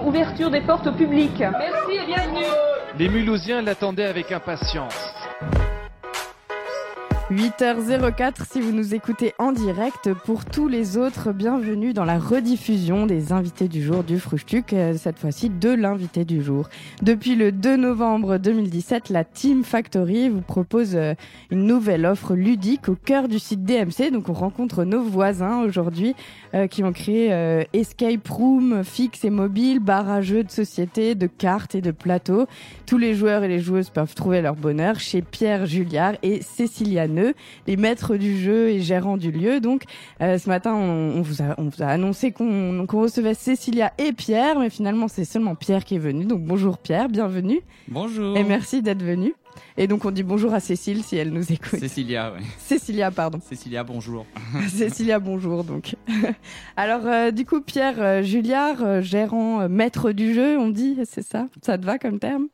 ouverture des portes au public. Merci et bienvenue. Les Mulhousiens l'attendaient avec impatience. 8h04 si vous nous écoutez en direct. Pour tous les autres, bienvenue dans la rediffusion des invités du jour du Fruchtuc, euh, cette fois-ci de l'invité du jour. Depuis le 2 novembre 2017, la Team Factory vous propose euh, une nouvelle offre ludique au cœur du site DMC. Donc on rencontre nos voisins aujourd'hui euh, qui ont créé Escape Room fixe et mobile, bar à jeux de société, de cartes et de plateaux. Tous les joueurs et les joueuses peuvent trouver leur bonheur chez Pierre Julliard et Cécilia les maîtres du jeu et gérants du lieu. Donc euh, ce matin, on, vous a, on vous a annoncé qu'on recevait Cécilia et Pierre, mais finalement c'est seulement Pierre qui est venu. Donc bonjour Pierre, bienvenue. Bonjour. Et merci d'être venu. Et donc on dit bonjour à Cécile si elle nous écoute. Cécilia, oui. Cécilia, pardon. Cécilia, bonjour. Cécilia, bonjour donc. Alors euh, du coup Pierre euh, Julliard, euh, gérant maître du jeu, on dit, c'est ça? Ça te va comme terme?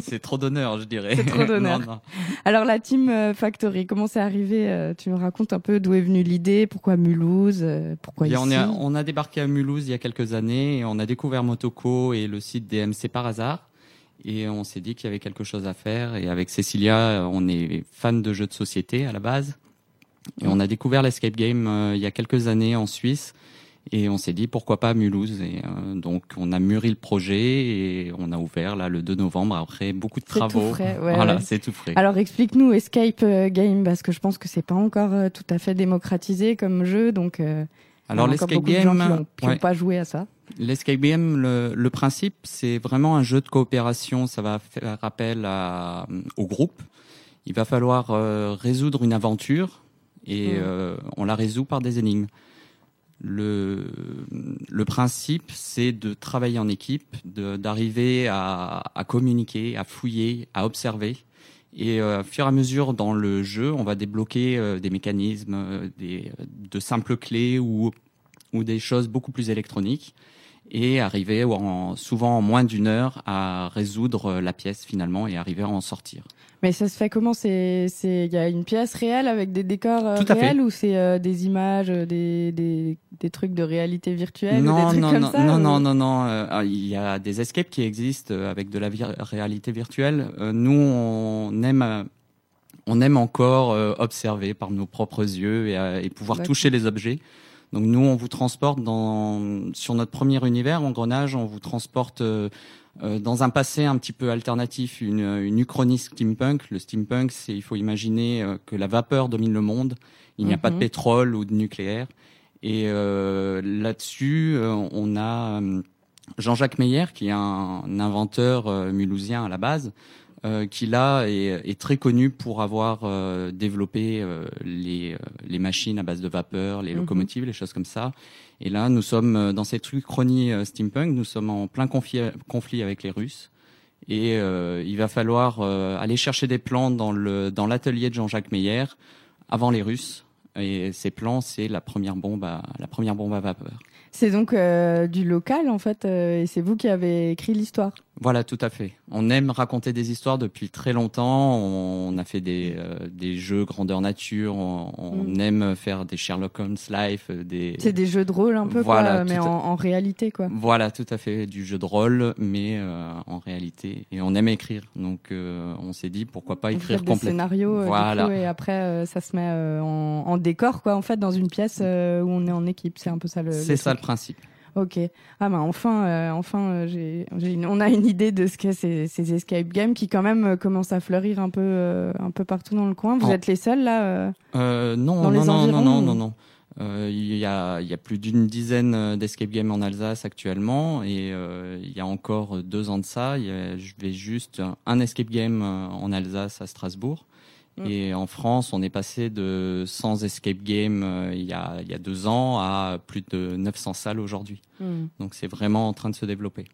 C'est trop d'honneur, je dirais. C'est trop d'honneur. Alors la Team Factory, comment c'est arrivé Tu me racontes un peu d'où est venue l'idée, pourquoi Mulhouse, pourquoi ici on, a, on a débarqué à Mulhouse il y a quelques années et on a découvert Motoco et le site DMC par hasard et on s'est dit qu'il y avait quelque chose à faire. Et avec Cécilia, on est fan de jeux de société à la base. Et on a découvert l'escape game euh, il y a quelques années en Suisse. Et on s'est dit pourquoi pas Mulhouse. Et euh, donc on a mûri le projet et on a ouvert là le 2 novembre après beaucoup de travaux. Tout frais, voilà, c'est tout frais. Alors explique-nous Escape euh, Game parce que je pense que c'est pas encore tout à fait démocratisé comme jeu. Donc alors l'escape game, qui n'ont pas joué à ça. L'escape game, le, le principe, c'est vraiment un jeu de coopération. Ça va faire appel à, au groupe. Il va falloir euh, résoudre une aventure et hmm. euh, on la résout par des énigmes. Le, le principe, c'est de travailler en équipe, d'arriver à, à, communiquer, à fouiller, à observer. Et euh, au fur et à mesure dans le jeu, on va débloquer des mécanismes, des, de simples clés ou, ou des choses beaucoup plus électroniques et arriver en, souvent en moins d'une heure à résoudre la pièce finalement et arriver à en sortir. Mais ça se fait comment? C'est il y a une pièce réelle avec des décors euh, réels ou c'est euh, des images, euh, des, des, des, trucs de réalité virtuelle non, ou des trucs non, comme non, ça, non, non, non, non, ah, Il y a des escapes qui existent avec de la réalité virtuelle. nous, on aime on aime encore observer par nos propres yeux et, et pouvoir toucher les objets. Donc nous, on vous transporte dans sur notre premier univers, Engrenage, on vous transporte euh, euh, dans un passé un petit peu alternatif, une, une uchronie steampunk. Le steampunk, c'est il faut imaginer euh, que la vapeur domine le monde. Il n'y a pas de mhm. pétrole ou de nucléaire. Et là-dessus, on a Jean-Jacques Meyer, qui est un, inventeur mulhousien à la base, euh, qui là est, très connu pour avoir euh, développé euh, les, les machines à base de vapeur, les mhm. locomotives, les choses comme ça. Et là, nous sommes dans cette chronie steampunk, nous sommes en plein conflit, conflit avec les Russes. Et il va falloir aller chercher des plans dans le dans l'atelier de Jean-Jacques Meyer avant les Russes. Et ces plans, c'est la première bombe à la première bombe à vapeur. C'est donc euh, du local en fait, euh, et c'est vous qui avez écrit l'histoire. Voilà, tout à fait. On aime raconter des histoires depuis très longtemps. On a fait des, euh, des jeux grandeur nature. On, mm. aime faire des Sherlock Holmes Life. Des... C'est des jeux de rôle un peu, quoi, mais en, réalité, quoi. Voilà, tout à fait, du jeu de rôle, mais en réalité. Et on aime écrire, donc on s'est dit pourquoi pas écrire complètement. Des scénarios, voilà. et après ça se met en, en, décor, quoi, en fait, dans une pièce où on est en équipe. C'est un peu ça le. C'est ça principe. Ok. Ah bah enfin, euh, enfin, euh, j'ai, on a une idée de ce qu'est ces, ces, escape games qui quand même euh, commencent à fleurir un peu, un peu partout dans le coin. Vous êtes les seuls là Non, non, non, non, non, non, non, Il y a, il y a plus d'une dizaine d'escape games en Alsace actuellement et il y a encore deux ans de ça, il y je vais juste un escape game en Alsace à Strasbourg. Mm. Et en France, on est passé de 100 escape games euh, il, y a, il y a deux ans à plus de 900 salles aujourd'hui. Mm. Donc c'est vraiment en train de se développer.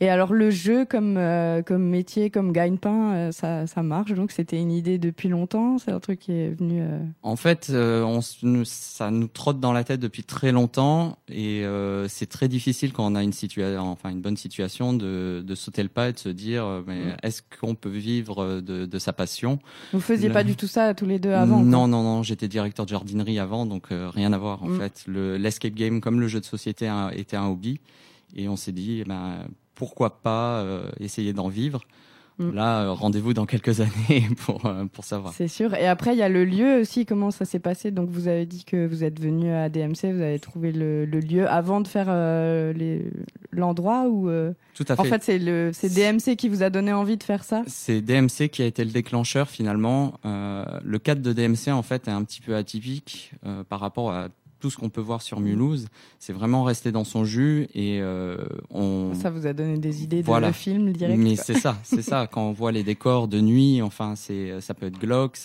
Et alors le jeu comme euh, comme métier, comme gagne-pain, euh, ça, ça marche. Donc c'était une idée depuis longtemps. C'est un truc qui est venu. Euh, en fait, on, ça nous trotte dans la tête depuis très longtemps et c'est très difficile quand on a une situation, enfin une bonne situation, de, de sauter le pas et de se dire mais mm. est-ce qu'on peut vivre de, de sa passion? Vous faisiez pas du tout ça tous les deux avant Non, non, non. J'étais directeur de jardinerie avant, donc rien à voir en mm. fait. Le l'escape game comme le jeu de société était un hobby. Et on s'est dit, eh ben, pourquoi pas essayer d'en vivre Mm. Là, euh, rendez-vous dans quelques années pour, euh, pour savoir. C'est sûr. Et après, il y a le lieu aussi. Comment ça s'est passé? Donc, vous avez dit que vous êtes venu à DMC, vous avez trouvé le, lieu avant de faire euh, l'endroit ou Tout à fait. En fait, c'est DMC qui vous a donné envie de faire ça? C'est DMC qui a été le déclencheur finalement. le cadre de DMC en fait est un petit peu atypique par rapport à tout ce qu'on peut voir sur Mulhouse, c'est vraiment rester dans son jus et euh, on. Ça vous a donné des idées de le film direct. Mais c'est ça, c'est ça. Quand on voit les décors de nuit, enfin, c'est ça peut être glauque,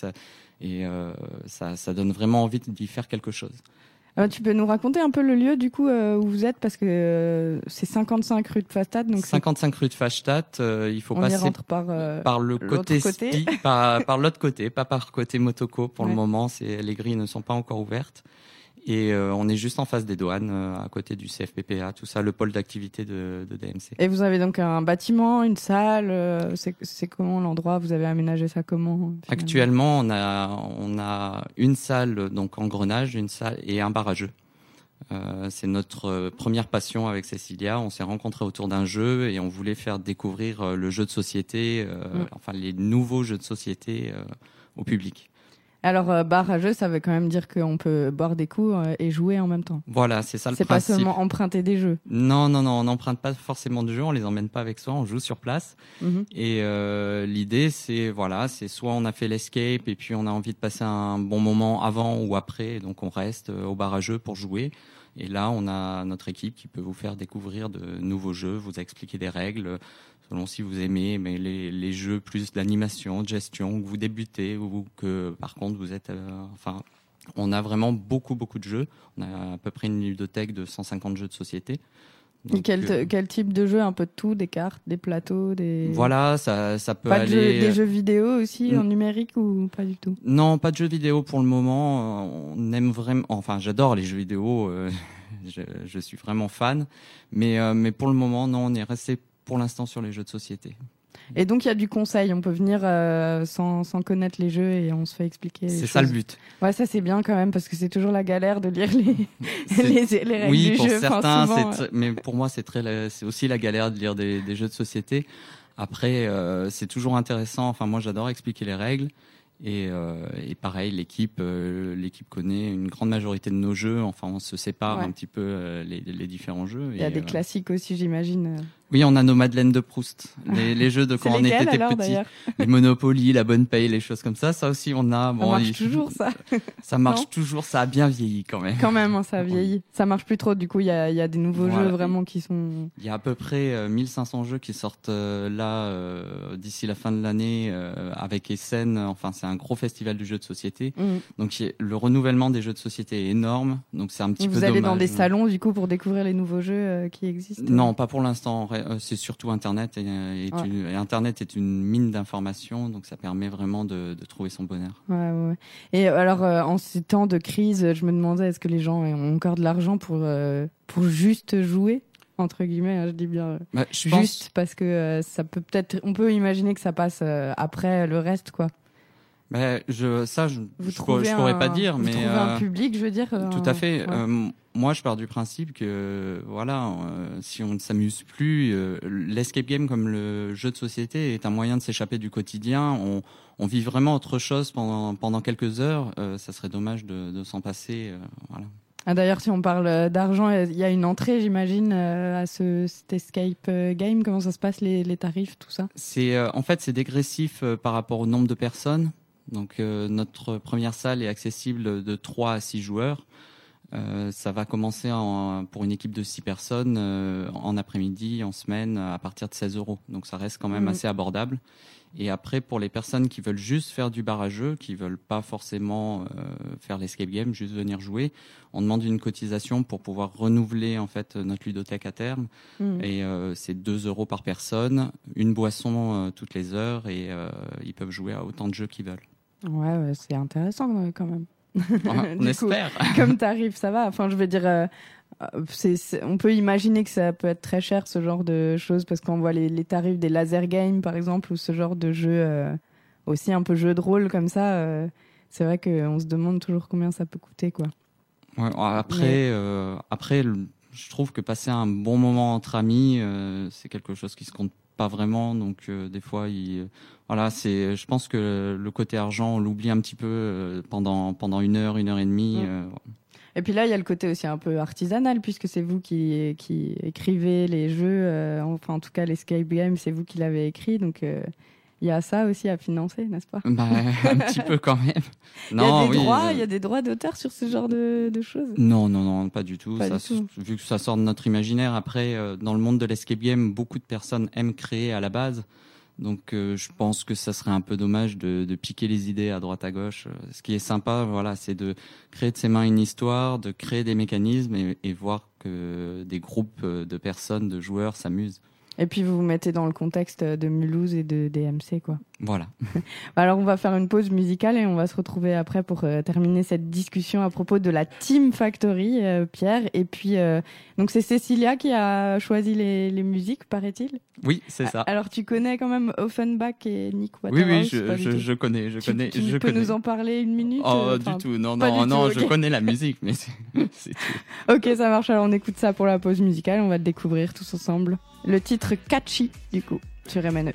et euh, ça, ça donne vraiment envie d'y faire quelque chose. Euh, tu peux nous raconter un peu le lieu du coup où vous êtes? Parce que c'est 55 rue de Fastad donc 55 rue de Fastad il faut on passer par, par le côté, par, par l'autre côté pas par côté motoco pour le moment c'est les grilles ne sont pas encore ouvertes et euh, on est juste en face des douanes, euh, à côté du CFPPA, tout ça, le pôle d'activité de, de, DMC. Et vous avez donc un bâtiment, une salle euh, C'est comment l'endroit? Vous avez aménagé ça comment Actuellement, on a, on a une salle donc engrenage, une salle et un barrageux. Euh, c'est notre première passion avec Cécilia. On s'est rencontrés autour d'un jeu et on voulait faire découvrir le jeu de société, mm. enfin les nouveaux jeux de société au public. Alors, euh, bar à jeu, ça veut quand même dire qu'on peut boire des coups euh, et jouer en même temps. Voilà, c'est ça le principe. C'est pas seulement emprunter des jeux. Non, non, non, on n'emprunte pas forcément de jeux, on les emmène pas avec soi, on joue sur place. Mhm. Et euh, l'idée, c'est voilà, c'est soit on a fait l'escape et puis on a envie de passer un bon moment avant ou après, donc on reste au bar à jeu pour jouer. Et là, on a notre équipe qui peut vous faire découvrir de nouveaux jeux, vous expliquer des règles, selon si vous aimez mais les, les jeux plus d'animation, de gestion, que vous débutez ou que par contre vous êtes, euh, enfin, on a vraiment beaucoup beaucoup de jeux. On a à peu près une ludothèque de 150 jeux de société. Et quel, euh, quel, type de jeu? Un peu de tout, des cartes, des plateaux, des. Voilà, ça, ça peut pas aller. De des jeux vidéo aussi en numérique ou pas du tout? Non, pas de jeux vidéo pour le moment. On aime vraiment. Enfin, j'adore les jeux vidéo. Euh, je, je, suis vraiment fan, mais mais pour le moment, non, on est resté pour l'instant sur les jeux de société. Et donc il y a du conseil, on peut venir euh, sans, sans, connaître les jeux et on se fait expliquer. C'est ça le but. Ouais, ça c'est bien quand même parce que c'est toujours la galère de lire les, les, les, règles oui, du pour certains, mais pour moi c'est très, c'est aussi la galère de lire des, des jeux de société. Après, euh, c'est toujours intéressant. Enfin, moi j'adore expliquer les règles. Et, euh, et, pareil, l'équipe, l'équipe connaît une grande majorité de nos jeux. Enfin, on se sépare un petit peu les, les, différents jeux. Il y a des classiques aussi, j'imagine. Oui, on a nos Madeleines de Proust, les, les jeux de quand on était petits, les Monopoly, la bonne paye, les choses comme ça. Ça aussi, on a. Bon, ça marche toujours, ça. ça marche toujours. Ça a bien vieilli quand même. Quand même, hein, ça a vieilli. Ça marche plus trop. Du coup, il y a, y a, des nouveaux jeux vraiment qui sont. Il y a à peu près 1500 jeux qui sortent là d'ici la fin de l'année avec Essen. Enfin, c'est un gros festival du jeu de société. Mm. Donc le renouvellement des jeux de société est énorme. Donc c'est un petit Vous peu Vous allez dans des salons du coup pour découvrir les nouveaux jeux euh, qui existent? Non, pas pour l'instant. Euh, c'est surtout Internet et, Internet est une mine d'informations. Donc ça permet vraiment de, trouver son bonheur. Ouais, ouais. Et alors euh, en ces temps de crise, je me demandais est-ce que les gens ont encore de l'argent pour pour juste jouer entre guillemets, hein, je dis bien bah, juste parce que ça peut peut-être, on peut imaginer que ça passe après le reste, quoi. Ben, je, ça, je, je, pourrais pas dire, vous mais trouvez un euh, public, je veux dire. Tout à fait. Euh, moi, je pars du principe que, voilà, euh, si on ne s'amuse plus, l'escape game comme le jeu de société est un moyen de s'échapper du quotidien. On, on, vit vraiment autre chose pendant pendant quelques heures. ça serait dommage de, de s'en passer. voilà. Ah, D'ailleurs, si on parle d'argent, il y a une entrée, j'imagine, à ce cet escape game. Comment ça se passe, les, les tarifs, tout ça? C'est en fait c'est dégressif par rapport au nombre de personnes. Donc euh, notre première salle est accessible de 3 à 6 joueurs. Euh, ça va commencer en, pour une équipe de 6 personnes euh, en après-midi, en semaine, à partir de 16 euros. Donc ça reste quand même mmh. assez abordable. Et après, pour les personnes qui veulent juste faire du bar à jeu, qui veulent pas forcément faire l'escape game, juste venir jouer, on demande une cotisation pour pouvoir renouveler en fait notre ludothèque à terme. Mmh. Et c'est 2 euros par personne, une boisson toutes les heures, et ils peuvent jouer à autant de jeux qu'ils veulent. Ouais, c'est intéressant euh, quand même. on espère. comme tarif, ça va. Enfin, je veux dire, euh, on peut imaginer que ça peut être très cher ce genre de choses parce qu'on voit les, tarifs des laser games par exemple ou ce genre de jeu euh, aussi un peu jeu de rôle comme ça. c'est vrai qu'on se demande toujours combien ça peut coûter, quoi. Ouais, après, après je trouve que passer un bon moment entre amis, c'est quelque chose qui se compte pas vraiment. Donc des fois, il, voilà, c'est. Je pense que le côté argent, on l'oublie un petit peu pendant pendant une heure, une heure et demie. Mm. Et puis là, il y a le côté aussi un peu artisanal, puisque c'est vous qui, qui écrivez les jeux, enfin en tout cas l'escape game, c'est vous qui l'avez écrit, donc il y a ça aussi à financer, n'est-ce pas? Bah, Un petit peu quand même. Non, il y a des droits, euh, il y a des droits d'auteur sur ce genre de, choses? Non, non, non, pas du tout. Vu que ça sort de notre imaginaire, après, euh, dans le monde de l'escape game, beaucoup de personnes aiment créer à la base. Donc, euh, je pense que ça serait un peu dommage de, piquer les idées à droite à gauche. Ce qui est sympa, voilà, c'est de créer de ses mains une histoire, de créer des mécanismes et, et voir que des groupes de personnes, de joueurs s'amusent. Et puis vous vous mettez dans le contexte de Mulhouse et de DMC, quoi. Voilà. Alors on va faire une pause musicale et on va se retrouver après pour euh, terminer cette discussion à propos de la Team Factory, euh, Pierre. Et puis euh, donc c'est Cécilia qui a choisi les, les musiques, paraît-il? Oui, c'est ça. Alors tu connais quand même Offenbach et Nick Waterhouse Oui, oui, je, je, je, connais, je tu, connais. Tu je peux nous en parler une minute Oh, du tout. Non, non, non. Je connais la musique, mais c'est tout. ok, ça marche. Alors on écoute ça pour la pause musicale. On va le découvrir tous ensemble. Le titre Catchy, du coup, sur MNE.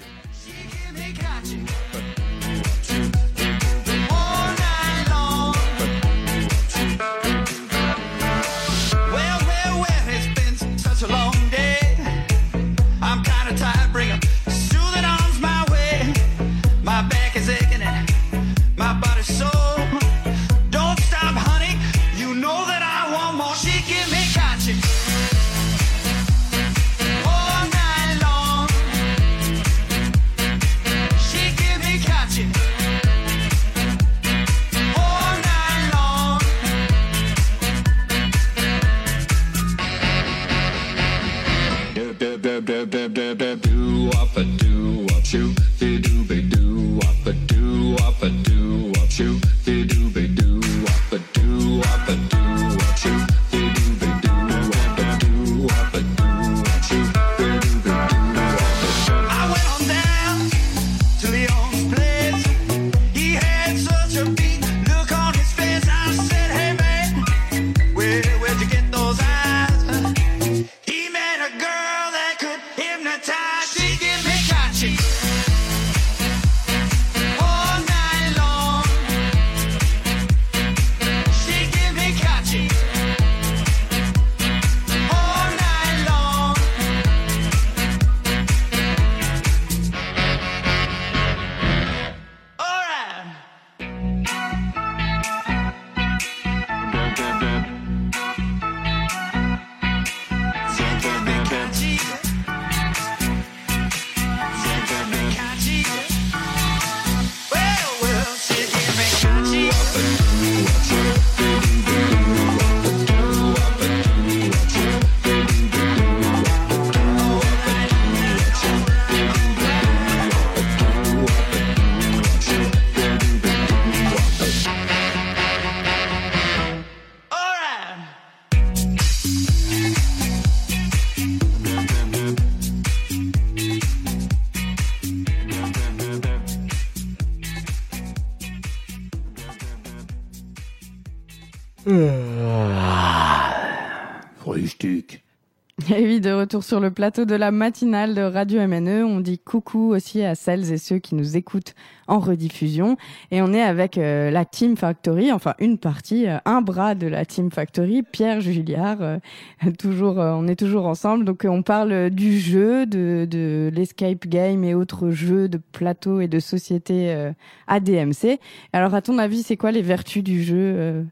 De retour sur le plateau de la matinale de Radio MNE. On dit coucou aussi à celles et ceux qui nous écoutent en rediffusion. Et on est avec euh, la Team Factory, enfin une partie, euh, un bras de la Team Factory, Pierre Julliard. Euh, toujours, on est toujours ensemble. Donc on parle du jeu, de, de l'escape game et autres jeux de plateau et de société ADMC. Alors à ton avis, c'est quoi les vertus du jeu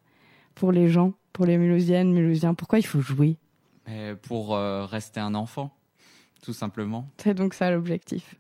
pour les gens, pour les Mulhousiennes, Mulhousiens Pourquoi il faut jouer? Pour euh, rester un enfant, tout simplement. C'est donc ça l'objectif.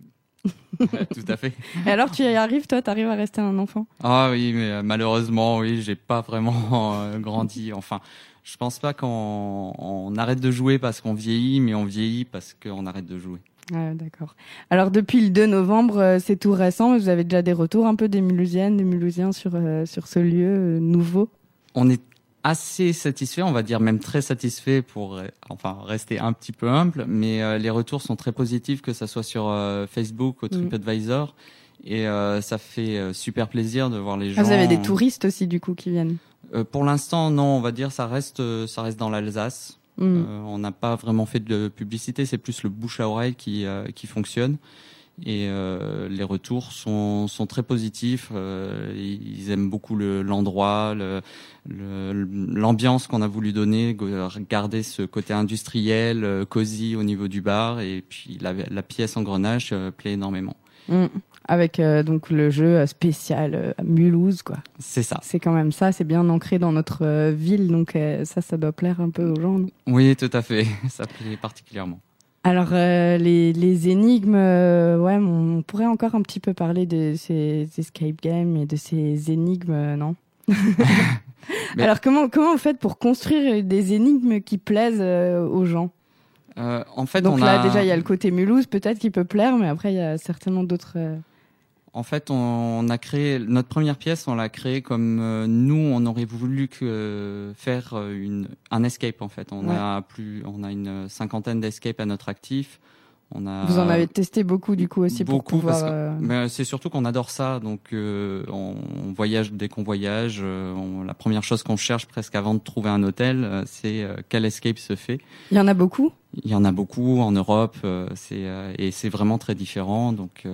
tout à fait. Et alors tu y arrives, toi, tu arrives à rester un enfant? Ah oui, mais euh, malheureusement, oui, j'ai pas vraiment euh, grandi. Enfin, je pense pas qu'on arrête de jouer parce qu'on vieillit, mais on vieillit parce qu'on arrête de jouer. Ah, D'accord. Alors depuis le 2 novembre, c'est tout récent. Vous avez déjà des retours un peu des Mulhousiennes, des Mulhousiens sur sur ce lieu nouveau? On est assez satisfait, on va dire même très satisfait pour enfin rester un petit peu humble, mais euh, les retours sont très positifs que ça soit sur euh, Facebook ou mm. TripAdvisor et euh, ça fait super plaisir de voir les gens. Ah, vous avez des touristes aussi du coup qui viennent? pour l'instant non, on va dire ça reste ça reste dans l'Alsace. Mm. on n'a pas vraiment fait de publicité, c'est plus le bouche à oreille qui qui fonctionne et euh, les retours sont, sont très positifs. Euh, ils aiment beaucoup l'endroit, le, l'ambiance qu'on a voulu donner, garder ce côté industriel, euh, cosy au niveau du bar, et puis la, la pièce engrenage euh, plaît énormément. Mmh. Avec euh, donc le jeu spécial Mulhouse, quoi. C'est ça. C'est quand même ça, c'est bien ancré dans notre ville, donc ça, ça doit plaire un peu aux gens. oui, tout à fait. Ça plaît particulièrement. Alors euh, les, les, énigmes, euh, ouais, on pourrait encore un petit peu parler de ces escape games et de ces énigmes, euh, non? Alors comment comment vous faites pour construire des énigmes qui plaisent aux gens? En fait, donc on là a... déjà il y a le côté Mulhouse peut-être qui peut plaire, mais après il y a certainement d'autres. En fait, on a créé notre première pièce, on l'a créée comme euh, nous, on aurait voulu que faire euh, une un escape en fait. On a plus, on a une cinquantaine d'escapes à notre actif. On a Vous en avez testé beaucoup du coup aussi beaucoup pour pouvoir. Parce que, euh, mais c'est surtout qu'on adore ça, donc on, on, voyage dès qu'on voyage. On, la première chose qu'on cherche presque avant de trouver un hôtel, c'est quel escape se fait. Il y en a beaucoup? Il y en a beaucoup en Europe, c'est et c'est vraiment très différent, donc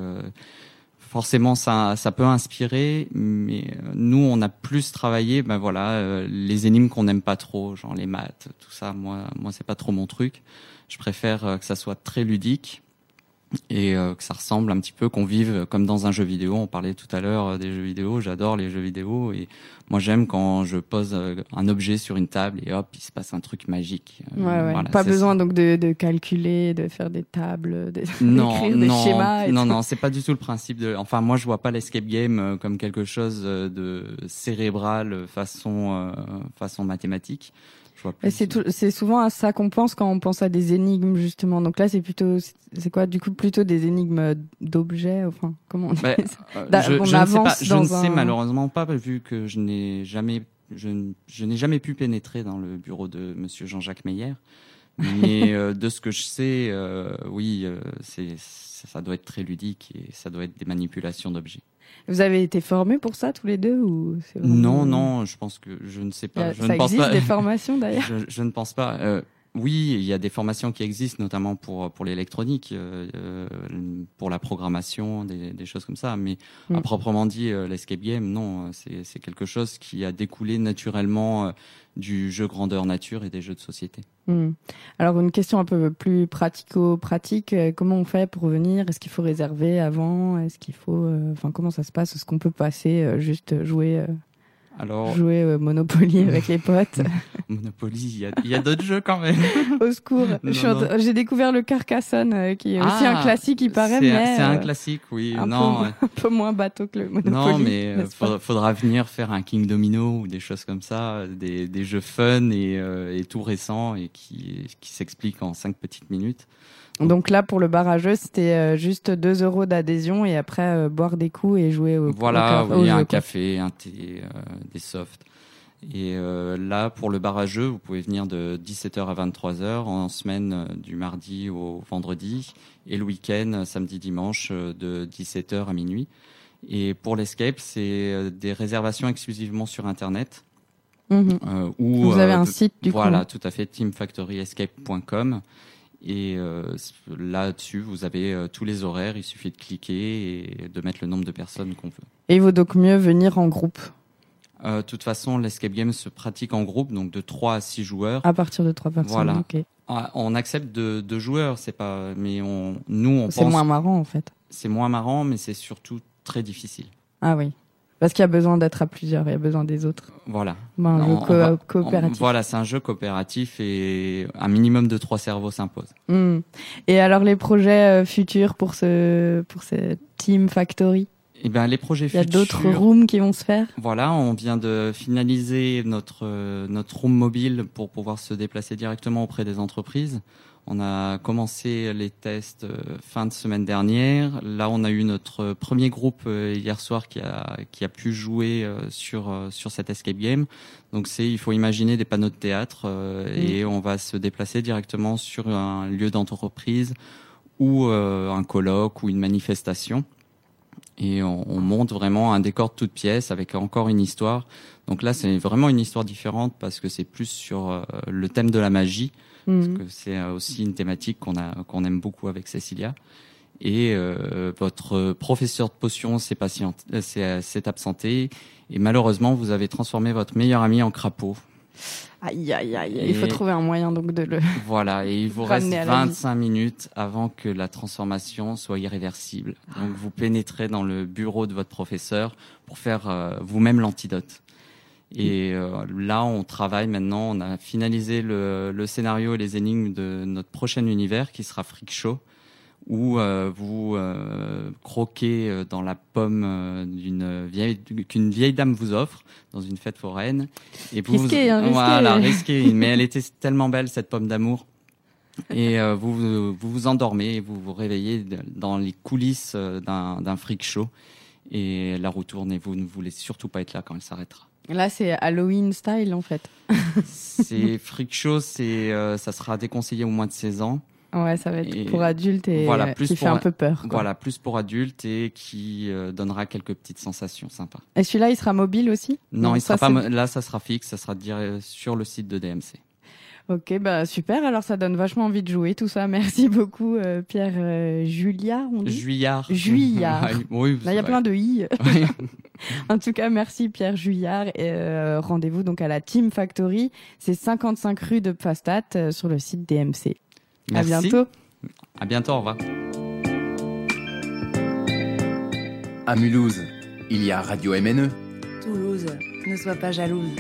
forcément ça, ça peut inspirer, mais euh, nous on a plus travaillé, ben voilà, euh, les énigmes qu'on n'aime pas trop, genre les maths, tout ça. Moi, moi c'est pas trop mon truc. Je préfère euh, que ça soit très ludique et que ça ressemble un petit peu, qu'on vive comme dans un jeu vidéo. On parlait tout à l'heure des jeux vidéo. J'adore les jeux vidéo et moi j'aime quand je pose un objet sur une table et hop, il se passe un truc magique. Ouais, ouais. Voilà, pas besoin donc de, de, calculer, de faire des tables, de non, des schémas. non, non, c'est pas du tout le principe de. Enfin, moi je vois pas l'escape game comme quelque chose de cérébral façon façon mathématique. C'est souvent à ça qu'on pense quand on pense à des énigmes justement. Donc là, c'est plutôt, c'est quoi du coup plutôt des énigmes d'objets. Enfin, comment on dit bah, euh, Je, je, ne sais, pas, je ne sais malheureusement pas vu que je n'ai jamais, je, je n'ai jamais pu pénétrer dans le bureau de Monsieur Jean-Jacques Meyer. Mais euh, de ce que je sais, euh, oui, euh, c'est ça doit être très ludique et ça doit être des manipulations d'objets. Vous avez été formés pour ça tous les deux ou vraiment... Non, non, je pense que je ne sais pas. je ça ne pense existe pas. des formations d'ailleurs. je, je, ne pense pas. Euh, oui, il y a des formations qui existent, notamment pour pour l'électronique, euh, euh pour la programmation, des, des, choses comme ça. Mais mm. à proprement dit, euh, l'escape game, non, c'est quelque chose qui a découlé naturellement euh, du jeu grandeur nature et des jeux de société. Mm. Alors une question un peu plus pratico-pratique, comment on fait pour venir? Est-ce qu'il faut réserver avant? Est-ce qu'il faut, enfin comment ça se passe? Est-ce qu'on peut passer juste jouer alors, jouer au Monopoly avec les potes. Monopoly, il y a, y a d'autres jeux quand même. au secours. J'ai découvert le Carcassonne, euh, qui est aussi un ah, classique, il paraît, mais c'est un euh, classique, oui. Un non, peu, un peu moins bateau que le Monopoly. Non, mais euh, faudra, faudra, venir faire un King Domino ou des choses comme ça, des, des jeux fun et, et tout récents et qui, qui s'expliquent en cinq petites minutes. Donc là, pour le barrageux, c'était euh, juste 2 euros d'adhésion et après euh, boire des coups et jouer au Voilà, au oui, un café, un thé, euh, des softs. Et là, pour le barrageux, vous pouvez venir de 17h à 23h en semaine du mardi au vendredi et le week-end, samedi, dimanche, de 17h à minuit. Et pour l'escape, c'est des réservations exclusivement sur Internet. Mhm. Où, Vous avez un site du voilà, coup. Voilà, tout à fait, teamfactoryescape.com. Et euh, là-dessus, vous avez euh, tous les horaires. Il suffit de cliquer et de mettre le nombre de personnes qu'on veut. Et il vaut donc mieux venir en groupe euh, De toute façon, l'escape game se pratique en groupe, donc de 3 à 6 joueurs. À partir de 3 personnes, voilà. ok. Ah, on accepte de, de joueurs, c'est pas, mais on, nous, on pense. C'est moins marrant en fait. C'est moins marrant, mais c'est surtout très difficile. Ah oui. Parce qu'il y a besoin d'être à plusieurs, il y a besoin des autres. Voilà. Ben, un jeu coopératif. voilà, c'est un jeu coopératif et un minimum de trois cerveaux s'impose. Hmm. Et alors les projets euh, futurs pour ce pour ce Team Factory? Eh ben, les projets futurs. Il y a d'autres rooms qui vont se faire? Voilà, on vient de finaliser notre notre room mobile pour pouvoir se déplacer directement auprès des entreprises. On a commencé les tests euh, fin de semaine dernière. Là, on a eu notre premier groupe euh, hier soir qui a qui a pu jouer euh, sur sur cet escape game. Donc c'est il faut imaginer des panneaux de théâtre et on va se déplacer directement sur un lieu d'entreprise ou un colloque ou une manifestation et on, on, monte vraiment un décor de toute pièce avec encore une histoire. Donc là, c'est vraiment une histoire différente parce que c'est plus sur le thème de la magie. parce que c'est aussi une thématique qu'on a qu'on aime beaucoup avec Cécilia. Et euh, votre professeur de potion s'est s'est absenté et malheureusement vous avez transformé votre meilleur ami en crapaud. Aïe, aïe, aïe. il faut trouver un moyen donc de le. Voilà, et il vous reste 25 minutes avant que la transformation soit irréversible. Donc vous pénétrez dans le bureau de votre professeur pour faire euh, vous-même l'antidote. Et euh, là, on travaille maintenant, on a finalisé le, le, scénario et les énigmes de notre prochain univers qui sera Freak Show où euh, vous euh, croquez euh, dans la pomme d'une vieille qu'une vieille dame vous offre dans une fête foraine et vous risqué, hein, voilà risqué mais elle était tellement belle cette pomme d'amour et vous, vous, vous endormez et vous vous réveillez dans les coulisses d'un d'un freak show et la roue tourne et vous ne voulez surtout pas être là quand elle s'arrêtera. Là, c'est Halloween style en fait. c'est freak show, c'est ça sera déconseillé au moins de 16 ans. Ouais, ça va être pour adultes et voilà, plus qui fait un peu peur. Voilà, plus pour adultes et qui euh, donnera quelques petites sensations sympas. Et celui-là, il sera mobile aussi? Non, il sera pas. Là, ça sera fixe, ça sera sur le site de DMC. Ok, bah super. Alors ça donne vachement envie de jouer tout ça. Merci beaucoup, euh, Pierre euh, Juliard. On dit? Juillard. Juillard. oui, Là, il y a plein de i. en tout cas, merci Pierre Juillard. Et rendez-vous donc à la Team Factory. C'est 55 rue de Pfastat sur le site DMC. Merci. À bientôt. À bientôt, au revoir. À Mulhouse, il y a Radio MNE. Toulouse, ne sois pas jalouse.